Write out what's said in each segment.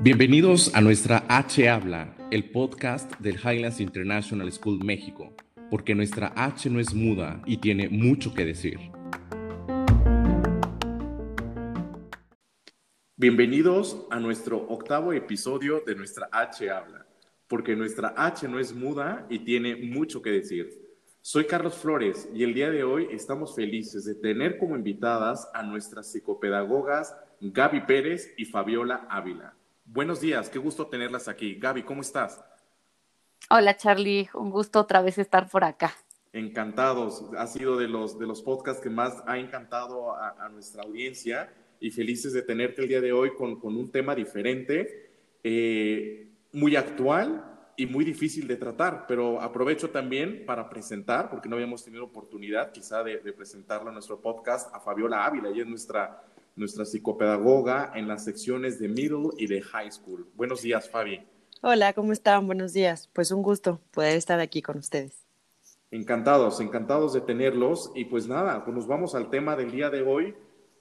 Bienvenidos a nuestra H Habla, el podcast del Highlands International School México, porque nuestra H no es muda y tiene mucho que decir. Bienvenidos a nuestro octavo episodio de nuestra H Habla, porque nuestra H no es muda y tiene mucho que decir. Soy Carlos Flores y el día de hoy estamos felices de tener como invitadas a nuestras psicopedagogas Gaby Pérez y Fabiola Ávila. Buenos días, qué gusto tenerlas aquí. Gaby, ¿cómo estás? Hola Charlie, un gusto otra vez estar por acá. Encantados, ha sido de los, de los podcasts que más ha encantado a, nuestra audiencia y felices de tenerte el día de hoy con, un tema diferente, eh, muy actual y muy difícil de tratar, pero aprovecho también para presentar, porque no habíamos tenido oportunidad quizá de, de presentarlo en nuestro podcast, a Fabiola Ávila, ella es nuestra, nuestra psicopedagoga en las secciones de middle y de high school. Buenos días, Fabi. Hola, ¿cómo están? Buenos días. Pues un gusto poder estar aquí con ustedes. Encantados, encantados de tenerlos. Y pues nada, pues nos vamos al tema del día de hoy.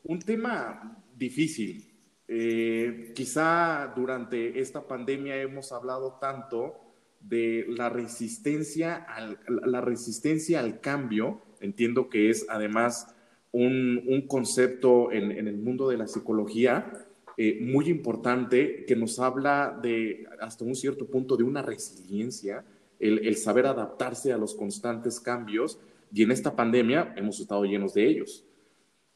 Un tema difícil, eh, quizá durante esta pandemia hemos hablado tanto de la resistencia al, la resistencia al cambio. Entiendo que es además un, concepto en, el mundo de la psicología eh, muy importante que nos habla de, hasta un cierto punto, de una resiliencia, el, el saber adaptarse a los constantes cambios. Y en esta pandemia hemos estado llenos de ellos.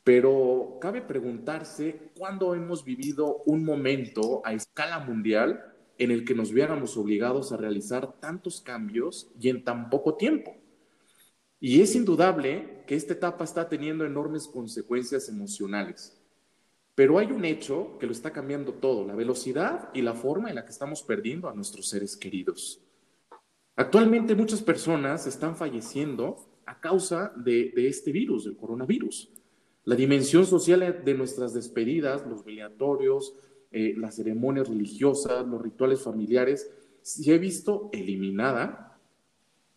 Pero cabe preguntarse cuándo hemos vivido un momento a escala mundial en el que nos viéramos obligados a realizar tantos cambios y en tan poco tiempo. Y es indudable que esta etapa está teniendo enormes consecuencias emocionales. Pero hay un hecho que lo está cambiando todo, la velocidad y la forma en la que estamos perdiendo a nuestros seres queridos. Actualmente muchas personas están falleciendo a causa de, este virus, del coronavirus. La dimensión social de nuestras despedidas, los velatorios, eh, las ceremonias religiosas, los rituales familiares, se ha visto eliminada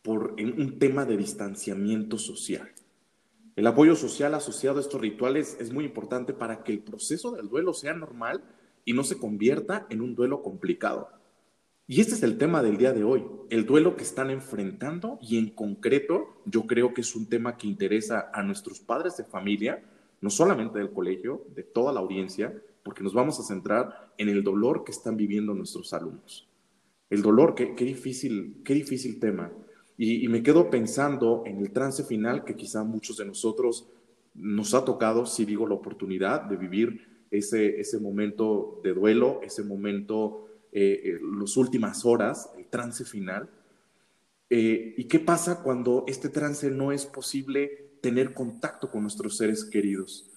por un tema de distanciamiento social. El apoyo social asociado a estos rituales es muy importante para que el proceso del duelo sea normal y no se convierta en un duelo complicado. Y este es el tema del día de hoy, el duelo que están enfrentando y en concreto yo creo que es un tema que interesa a nuestros padres de familia, no solamente del colegio, de toda la audiencia, porque nos vamos a centrar en el dolor que están viviendo nuestros alumnos. El dolor, qué, difícil, qué difícil tema. Y, me quedo pensando en el trance final que quizá muchos de nosotros nos ha tocado, si digo la oportunidad, de vivir ese, ese momento de duelo, ese momento, eh, eh las últimas horas, el trance final. Eh, ¿Y qué pasa cuando este trance no es posible tener contacto con nuestros seres queridos.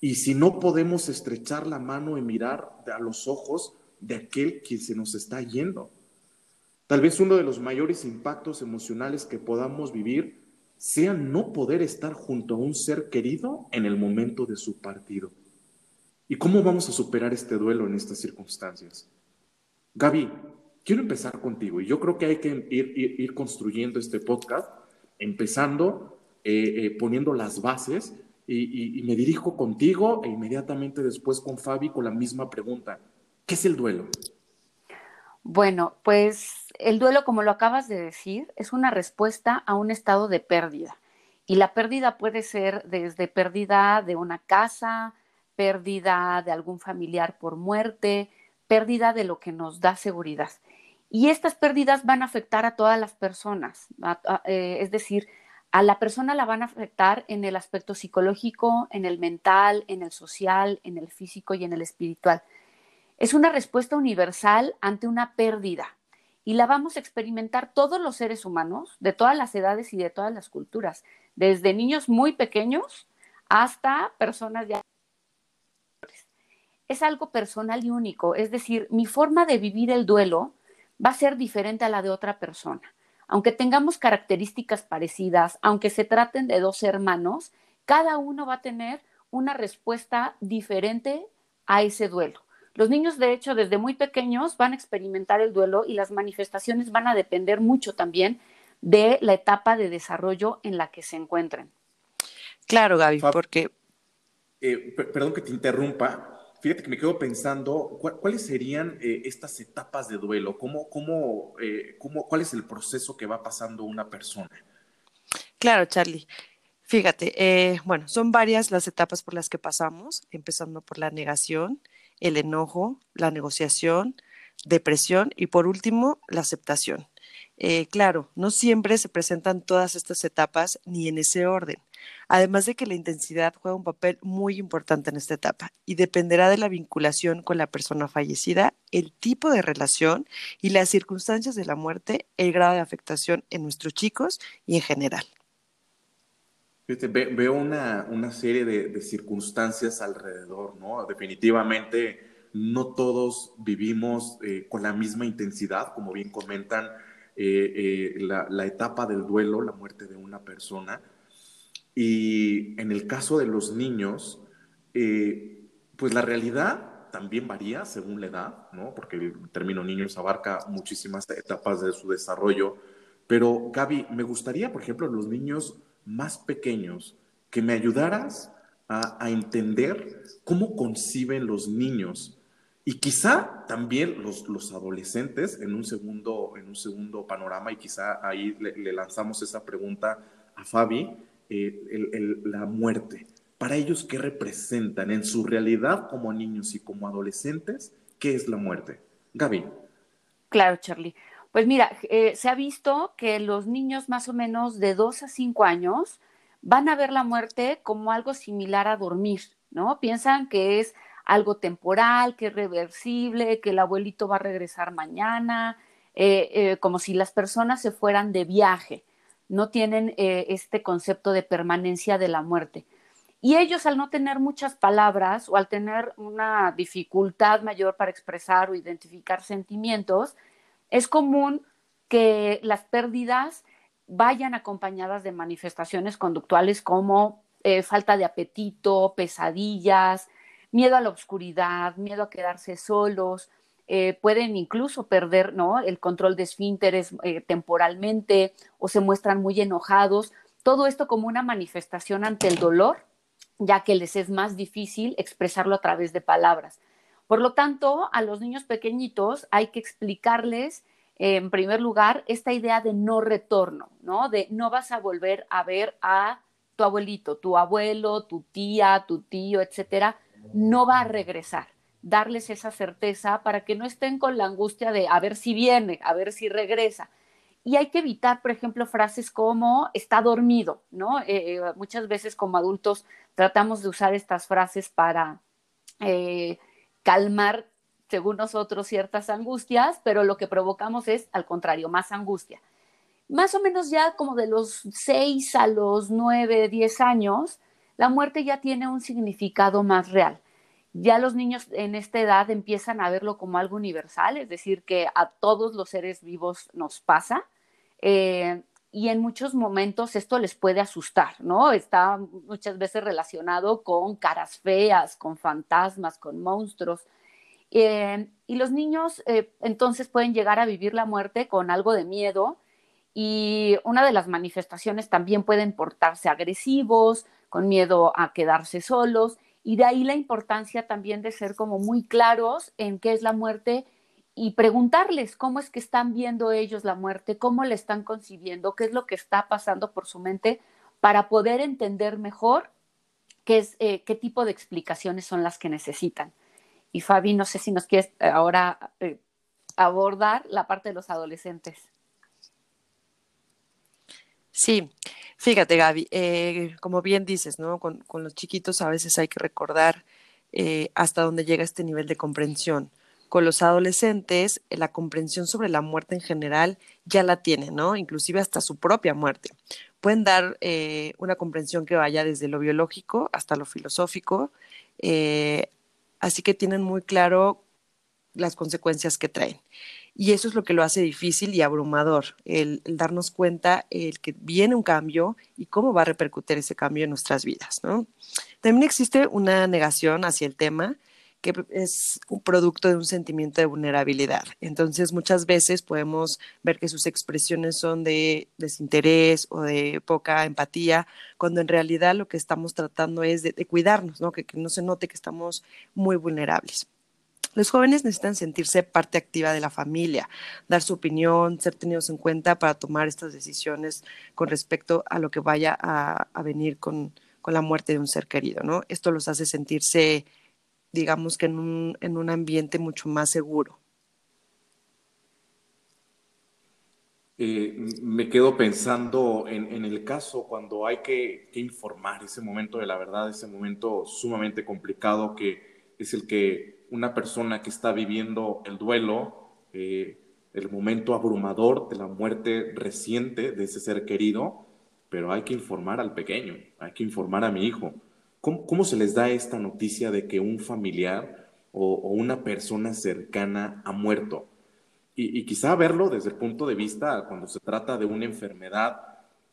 Y si no podemos estrechar la mano y mirar a los ojos de aquel que se nos está yendo. Tal vez uno de los mayores impactos emocionales que podamos vivir sea no poder estar junto a un ser querido en el momento de su partido. ¿Y cómo vamos a superar este duelo en estas circunstancias? Gaby, quiero empezar contigo y yo creo que hay que ir, construyendo este podcast, empezando eh, eh, poniendo las bases y, me dirijo contigo e inmediatamente después con Fabi con la misma pregunta. ¿Qué es el duelo? Bueno, pues el duelo, como lo acabas de decir, es una respuesta a un estado de pérdida. Y la pérdida puede ser desde pérdida de una casa, pérdida de algún familiar por muerte, pérdida de lo que nos da seguridad. Y estas pérdidas van a afectar a todas las personas, eh, es decir, a la persona la van a afectar en el aspecto psicológico, en el mental, en el social, en el físico y en el espiritual. Es una respuesta universal ante una pérdida y la vamos a experimentar todos los seres humanos de todas las edades y de todas las culturas, desde niños muy pequeños hasta personas ya. Es algo personal y único, es decir, mi forma de vivir el duelo va a ser diferente a la de otra persona aunque tengamos características parecidas, aunque se traten de dos hermanos, cada uno va a tener una respuesta diferente a ese duelo. Los niños, de hecho, desde muy pequeños van a experimentar el duelo y las manifestaciones van a depender mucho también de la etapa de desarrollo en la que se encuentren. Claro, Gaby, porque eh, perdón que te interrumpa, fíjate que me quedo pensando, ¿cuáles serían eh, estas etapas de duelo? ¿Cómo, cómo, eh, cómo, ¿Cuál es el proceso que va pasando una persona? Claro, Charlie. Fíjate, bueno, son varias las etapas por las que pasamos, empezando por la negación, el enojo, la negociación, depresión y por último, la aceptación. Eh, claro, no siempre se presentan todas estas etapas ni en ese orden. Además de que la intensidad juega un papel muy importante en esta etapa y dependerá de la vinculación con la persona fallecida, el tipo de relación y las circunstancias de la muerte, el grado de afectación en nuestros chicos y en general. Veo una, serie de, circunstancias alrededor, ¿no? Definitivamente no todos vivimos eh, con la misma intensidad, como bien comentan eh, eh, la, etapa del duelo, la muerte de una persona. Y en el caso de los niños, eh, pues la realidad también varía según la edad, ¿no? Porque el término niños abarca muchísimas etapas de su desarrollo. Pero Gaby, me gustaría, por ejemplo, los niños más pequeños, que me ayudaras a, a entender cómo conciben los niños y quizá también los, los adolescentes en un, segundo, en un segundo panorama, y quizá ahí le, lanzamos esa pregunta a Fabi, eh, la muerte. Para ellos, ¿qué representan en su realidad como niños y como adolescentes? ¿Qué es la muerte? Gaby. Claro, Charlie. Pues mira, eh, se ha visto que los niños más o menos de 2 a 5 años van a ver la muerte como algo similar a dormir, ¿no? Piensan que es algo temporal, que es reversible, que el abuelito va a regresar mañana, eh, como si las personas se fueran de viaje, no tienen eh, este concepto de permanencia de la muerte. Y ellos al no tener muchas palabras o al tener una dificultad mayor para expresar o identificar sentimientos, es común que las pérdidas vayan acompañadas de manifestaciones conductuales como falta de apetito, pesadillas, miedo a la oscuridad, miedo a quedarse solos, eh, pueden incluso perder el control de esfínteres eh, temporalmente o se muestran muy enojados. Todo esto como una manifestación ante el dolor, ya que les es más difícil expresarlo a través de palabras. Por lo tanto, a los niños pequeñitos hay que explicarles, en primer lugar, esta idea de no retorno, ¿no? De no vas a volver a ver a tu abuelito, tu abuelo, tu tía, tu tío, etcétera, no va a regresar. Darles esa certeza para que no estén con la angustia de a ver si viene, a ver si regresa. Y hay que evitar, por ejemplo, frases como está dormido, ¿no? Eh, eh, muchas veces como adultos tratamos de usar estas frases para eh, calmar, según nosotros, ciertas angustias, pero lo que provocamos es, al contrario, más angustia. Más o menos ya como de los 6 a los 9, 10 años, la muerte ya tiene un significado más real. Ya los niños en esta edad empiezan a verlo como algo universal, es decir, que a todos los seres vivos nos pasa. Eh, y en muchos momentos esto les puede asustar, ¿no? Está muchas veces relacionado con caras feas, con fantasmas, con monstruos. Eh, y los niños eh, entonces pueden llegar a vivir la muerte con algo de miedo y una de las manifestaciones también pueden portarse agresivos, con miedo a quedarse solos, y de ahí la importancia también de ser como muy claros en qué es la muerte y preguntarles cómo es que están viendo ellos la muerte, cómo la están concibiendo, qué es lo que está pasando por su mente, para poder entender mejor qué, es, eh, qué tipo de explicaciones son las que necesitan. Y Fabi, no sé si nos quieres eh, ahora eh, abordar la parte de los adolescentes. Sí, fíjate Gaby, eh, como bien dices, ¿no? Con, los chiquitos a veces hay que recordar eh, hasta dónde llega este nivel de comprensión. Con los adolescentes, eh, la comprensión sobre la muerte en general ya la tienen, ¿no? Inclusive hasta su propia muerte. Pueden dar una comprensión que vaya desde lo biológico hasta lo filosófico, así que tienen muy claro las consecuencias que traen. Y eso es lo que lo hace difícil y abrumador, el, darnos cuenta el que viene un cambio y cómo va a repercutir ese cambio en nuestras vidas. ¿no? También existe una negación hacia el tema que es un producto de un sentimiento de vulnerabilidad. Entonces, muchas veces podemos ver que sus expresiones son de desinterés o de poca empatía, cuando en realidad lo que estamos tratando es de, cuidarnos, ¿no? Que, que no se note que estamos muy vulnerables. Los jóvenes necesitan sentirse parte activa de la familia, dar su opinión, ser tenidos en cuenta para tomar estas decisiones con respecto a lo que vaya a, venir con, con, la muerte de un ser querido, ¿no? Esto los hace sentirse digamos que en un, en un ambiente mucho más seguro. Eh, me quedo pensando en, el caso cuando hay que, informar ese momento de la verdad, ese momento sumamente complicado que es el que una persona que está viviendo el duelo, eh, el momento abrumador de la muerte reciente de ese ser querido, pero hay que informar al pequeño, hay que informar a mi hijo. ¿Cómo, se les da esta noticia de que un familiar o, una persona cercana ha muerto? Y, quizá verlo desde el punto de vista cuando se trata de una enfermedad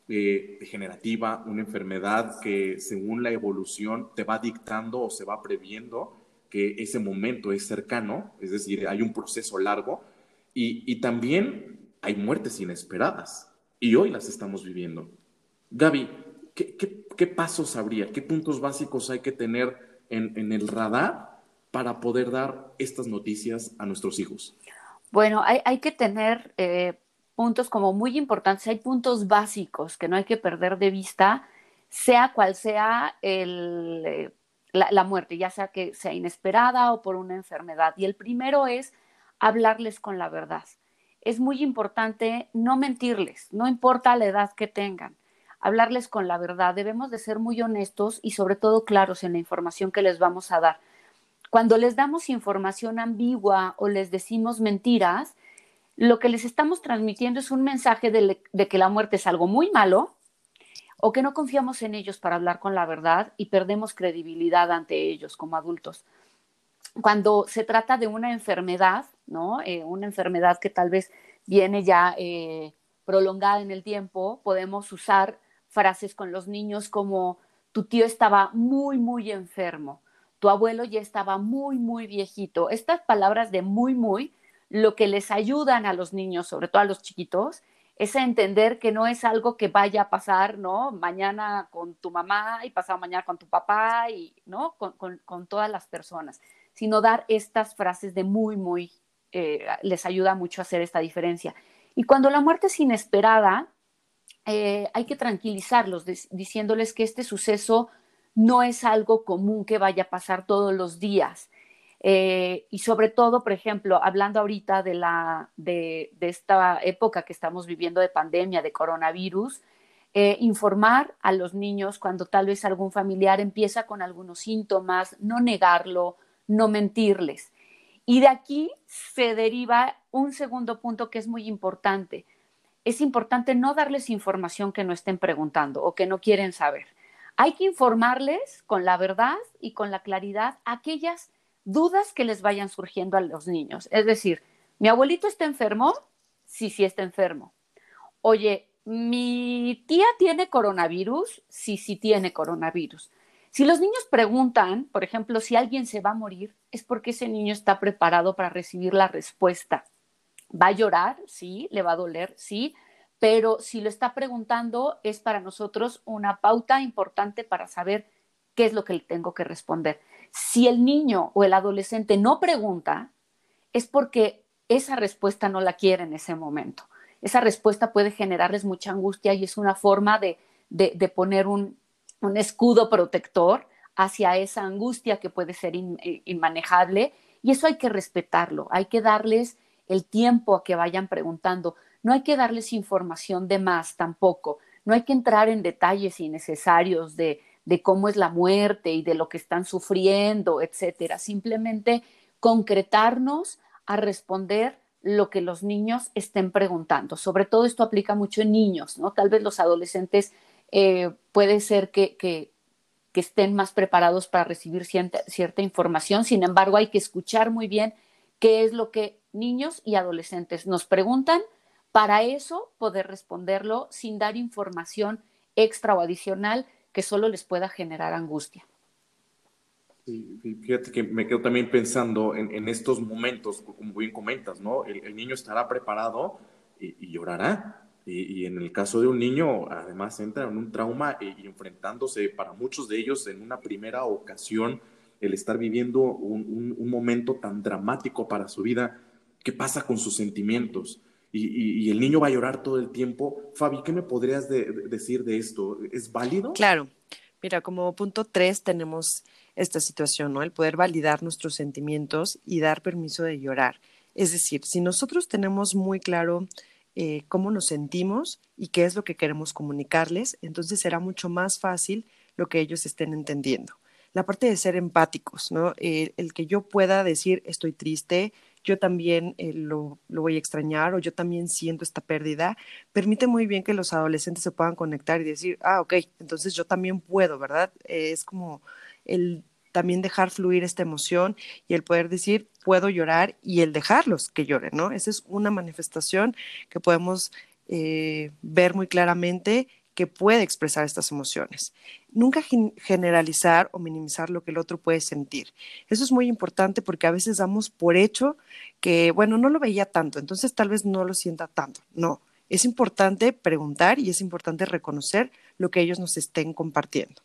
eh, degenerativa, una enfermedad que según la evolución te va dictando o se va previendo que ese momento es cercano, es decir, hay un proceso largo y, también hay muertes inesperadas y hoy las estamos viviendo. Gaby, ¿qué, pasos habría? ¿Qué puntos básicos hay que tener en, el radar para poder dar estas noticias a nuestros hijos? Bueno, hay, que tener eh, puntos como muy importantes, hay puntos básicos que no hay que perder de vista, sea cual sea la, muerte, ya sea que sea inesperada o por una enfermedad. Y el primero es hablarles con la verdad. Es muy importante no mentirles, no importa la edad que tengan hablarles con la verdad, debemos de ser muy honestos y sobre todo claros en la información que les vamos a dar. Cuando les damos información ambigua o les decimos mentiras, lo que les estamos transmitiendo es un mensaje de, que la muerte es algo muy malo o que no confiamos en ellos para hablar con la verdad y perdemos credibilidad ante ellos como adultos. Cuando se trata de una enfermedad, ¿no? Eh, una enfermedad que tal vez viene ya eh, prolongada en el tiempo, podemos usar frases con los niños como tu tío estaba muy, muy enfermo, tu abuelo ya estaba muy, muy viejito. Estas palabras de muy, muy, lo que les ayudan a los niños, sobre todo a los chiquitos, es entender que no es algo que vaya a pasar, ¿no? Mañana con tu mamá y pasado mañana con tu papá y, ¿no? Con, todas las personas, sino dar estas frases de muy, muy, eh, les ayuda mucho a hacer esta diferencia. Y cuando la muerte es inesperada, eh, hay que tranquilizarlos diciéndoles que este suceso no es algo común que vaya a pasar todos los días. Eh, y sobre todo, por ejemplo, hablando ahorita de, la, de, esta época que estamos viviendo de pandemia, de coronavirus, eh, informar a los niños cuando tal vez algún familiar empieza con algunos síntomas, no negarlo, no mentirles. Y de aquí se deriva un segundo punto que es muy importante es importante no darles información que no estén preguntando o que no quieren saber. Hay que informarles con la verdad y con la claridad aquellas dudas que les vayan surgiendo a los niños. Es decir, ¿mi abuelito está enfermo? Sí, sí está enfermo. Oye, ¿mi tía tiene coronavirus? Sí, sí tiene coronavirus. Si los niños preguntan, por ejemplo, si alguien se va a morir, es porque ese niño está preparado para recibir la respuesta. ¿Va a llorar? Sí. ¿Le va a doler? Sí. Pero si lo está preguntando, es para nosotros una pauta importante para saber qué es lo que le tengo que responder. Si el niño o el adolescente no pregunta, es porque esa respuesta no la quiere en ese momento. Esa respuesta puede generarles mucha angustia y es una forma de, poner un, escudo protector hacia esa angustia que puede ser eh, inmanejable y eso hay que respetarlo, hay que darles el tiempo a que vayan preguntando. No hay que darles información de más tampoco. No hay que entrar en detalles innecesarios de, de cómo es la muerte y de lo que están sufriendo, etcétera. Simplemente concretarnos a responder lo que los niños estén preguntando. Sobre todo esto aplica mucho en niños, ¿no? Tal vez los adolescentes eh, puede ser que, que, estén más preparados para recibir cierta, cierta, información. Sin embargo, hay que escuchar muy bien qué es lo que niños y adolescentes nos preguntan para eso poder responderlo sin dar información extra o adicional que solo les pueda generar angustia. Sí, fíjate que me quedo también pensando en, estos momentos, como bien comentas, ¿no? El, niño estará preparado y, llorará. Y, en el caso de un niño, además entra en un trauma y, enfrentándose para muchos de ellos en una primera ocasión, el estar viviendo un, momento tan dramático para su vida, ¿qué pasa con sus sentimientos? Y, el niño va a llorar todo el tiempo. Fabi, ¿qué me podrías decir de esto? ¿Es válido? Claro. Mira, como punto tres tenemos esta situación, ¿no? El poder validar nuestros sentimientos y dar permiso de llorar. Es decir, si nosotros tenemos muy claro eh, cómo nos sentimos y qué es lo que queremos comunicarles, entonces será mucho más fácil lo que ellos estén entendiendo. La parte de ser empáticos, ¿no? el que yo pueda decir estoy triste, yo también eh, lo, lo, voy a extrañar o yo también siento esta pérdida, permite muy bien que los adolescentes se puedan conectar y decir, ah, ok, entonces yo también puedo, ¿verdad? es como el también dejar fluir esta emoción y el poder decir, puedo llorar y el dejarlos que lloren, ¿no? Esa es una manifestación que podemos eh, ver muy claramente que puede expresar estas emociones. Nunca generalizar o minimizar lo que el otro puede sentir. Eso es muy importante porque a veces damos por hecho que, bueno, no lo veía tanto, entonces tal vez no lo sienta tanto. No, es importante preguntar y es importante reconocer lo que ellos nos estén compartiendo.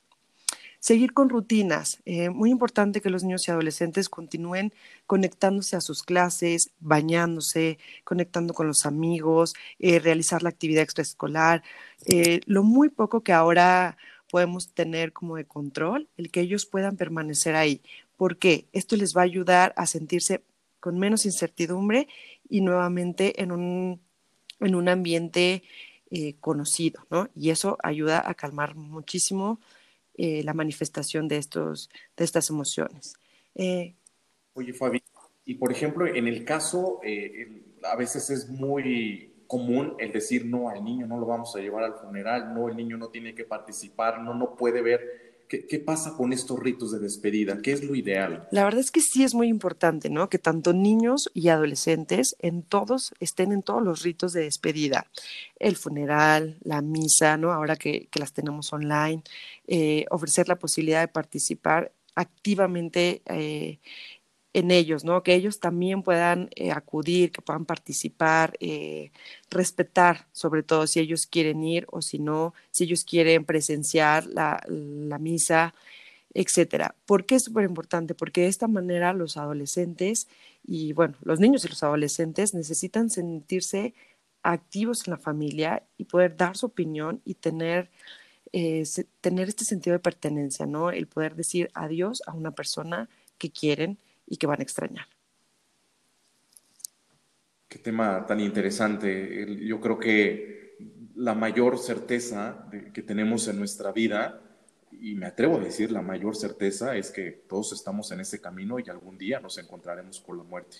Seguir con rutinas. Eh, muy importante que los niños y adolescentes continúen conectándose a sus clases, bañándose, conectando con los amigos, eh, realizar la actividad extraescolar. Eh, lo muy poco que ahora podemos tener como de control, el que ellos puedan permanecer ahí. porque Esto les va a ayudar a sentirse con menos incertidumbre y nuevamente en un, en un ambiente conocido, ¿no? Y eso ayuda a calmar muchísimo eh, la manifestación de, estos, de estas emociones. Eh, Oye, Fabi, y por ejemplo, en el caso, eh, a veces es muy común el decir, no, al niño no lo vamos a llevar al funeral, no, el niño no tiene que participar, no, no puede ver ¿Qué, pasa con estos ritos de despedida? ¿Qué es lo ideal? La verdad es que sí es muy importante, ¿no? Que tanto niños y adolescentes en todos estén en todos los ritos de despedida. El funeral, la misa, ¿no? Ahora que, las tenemos online, eh, ofrecer la posibilidad de participar activamente eh, en ellos, ¿no? Que ellos también puedan eh, acudir, que puedan participar, eh, respetar, sobre todo si ellos quieren ir o si no, si ellos quieren presenciar la, la misa, etcétera. ¿Por qué es súper importante? Porque de esta manera los adolescentes y, bueno, los niños y los adolescentes necesitan sentirse activos en la familia y poder dar su opinión y tener, eh, tener este sentido de pertenencia, ¿no? El poder decir adiós a una persona que quieren y que van a extrañar. Qué tema tan interesante. Yo creo que la mayor certeza que tenemos en nuestra vida, y me atrevo a decir la mayor certeza, es que todos estamos en ese camino y algún día nos encontraremos con la muerte.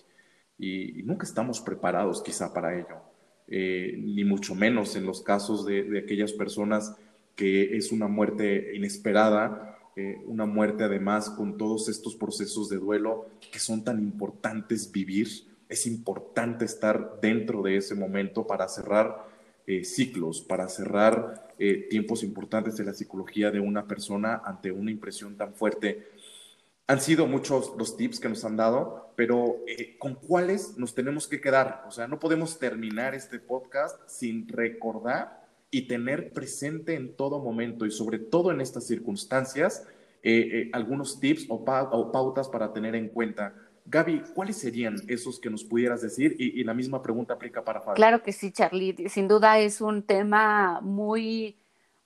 Y, nunca estamos preparados quizá para ello, eh, ni mucho menos en los casos de, de aquellas personas que es una muerte inesperada eh, una muerte además con todos estos procesos de duelo que son tan importantes vivir. Es importante estar dentro de ese momento para cerrar eh, ciclos, para cerrar eh, tiempos importantes de la psicología de una persona ante una impresión tan fuerte. Han sido muchos los tips que nos han dado, pero ¿con cuáles nos tenemos que quedar? O sea, no podemos terminar este podcast sin recordar y tener presente en todo momento y sobre todo en estas circunstancias eh, eh, algunos tips o, pautas para tener en cuenta. Gaby, ¿cuáles serían esos que nos pudieras decir? Y, la misma pregunta aplica para Fabio. Claro que sí, Charlie. Sin duda es un tema muy,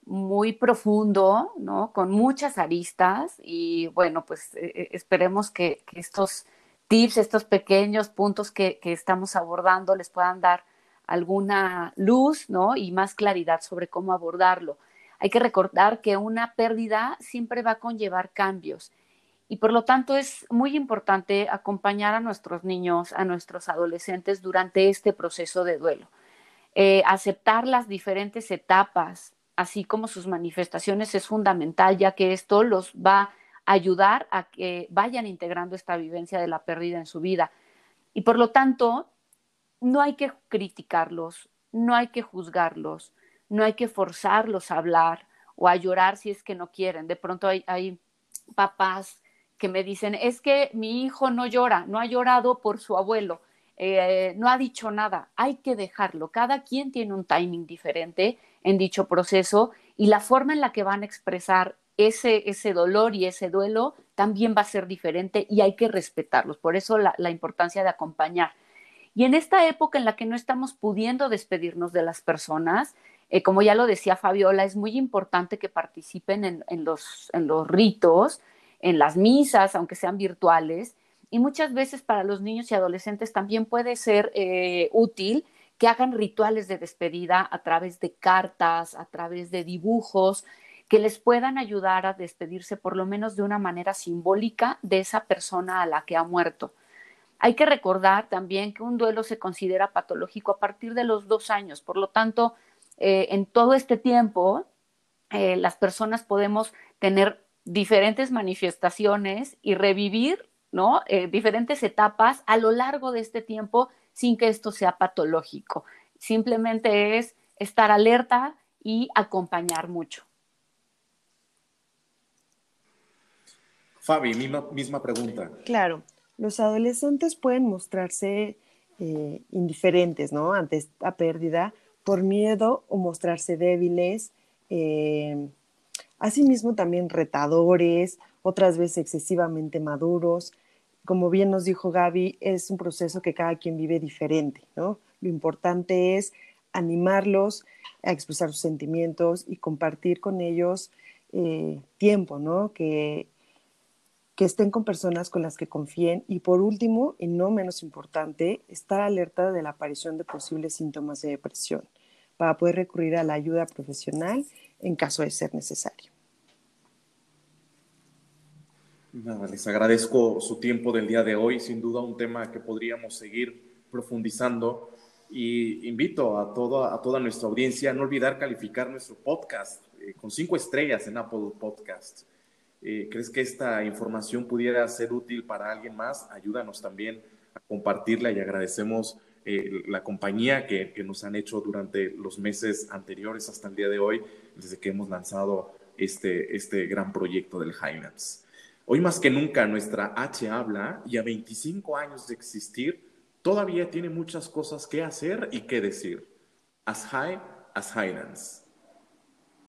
muy profundo, ¿no? Con muchas aristas y bueno, pues eh, esperemos que, estos tips, estos pequeños puntos que, estamos abordando les puedan dar alguna luz, ¿no? Y más claridad sobre cómo abordarlo. Hay que recordar que una pérdida siempre va a conllevar cambios y por lo tanto es muy importante acompañar a nuestros niños, a nuestros adolescentes durante este proceso de duelo. Eh, aceptar las diferentes etapas, así como sus manifestaciones, es fundamental, ya que esto los va a ayudar a que vayan integrando esta vivencia de la pérdida en su vida. Y por lo tanto, no hay que criticarlos, no hay que juzgarlos, no hay que forzarlos a hablar o a llorar si es que no quieren. De pronto hay, papás que me dicen, es que mi hijo no llora, no ha llorado por su abuelo, eh, no ha dicho nada, hay que dejarlo. Cada quien tiene un timing diferente en dicho proceso y la forma en la que van a expresar ese, ese dolor y ese duelo también va a ser diferente y hay que respetarlos. Por eso la, importancia de acompañar. Y en esta época en la que no estamos pudiendo despedirnos de las personas, eh, como ya lo decía Fabiola, es muy importante que participen en, los, ritos, en las misas, aunque sean virtuales. Y muchas veces para los niños y adolescentes también puede ser eh, útil que hagan rituales de despedida a través de cartas, a través de dibujos, que les puedan ayudar a despedirse por lo menos de una manera simbólica de esa persona a la que ha muerto. Hay que recordar también que un duelo se considera patológico a partir de los dos años, por lo tanto, eh, en todo este tiempo, eh, las personas podemos tener diferentes manifestaciones y revivir ¿no? Eh, diferentes etapas a lo largo de este tiempo sin que esto sea patológico. Simplemente es estar alerta y acompañar mucho. Fabi, misma, pregunta. Claro, los adolescentes pueden mostrarse eh, indiferentes, ¿no? Ante esta pérdida por miedo o mostrarse débiles, eh, asimismo también retadores, otras veces excesivamente maduros. Como bien nos dijo Gaby, es un proceso que cada quien vive diferente. Lo importante es animarlos a expresar sus sentimientos y compartir con ellos eh, tiempo, ¿no? Que que estén con personas con las que confíen y por último, y no menos importante, estar alerta de la aparición de posibles síntomas de depresión para poder recurrir a la ayuda profesional en caso de ser necesario. Nada, les agradezco su tiempo del día de hoy, sin duda un tema que podríamos seguir profundizando y invito a toda, a toda nuestra audiencia a no olvidar calificar nuestro podcast eh, con cinco estrellas en Apple Podcasts eh, ¿Crees que esta información pudiera ser útil para alguien más? Ayúdanos también a compartirla y agradecemos eh, la compañía que, nos han hecho durante los meses anteriores hasta el día de hoy, desde que hemos lanzado este, este gran proyecto del Highlands. Hoy más que nunca nuestra H habla y a 25 años de existir todavía tiene muchas cosas que hacer y que decir. As high as Highlands.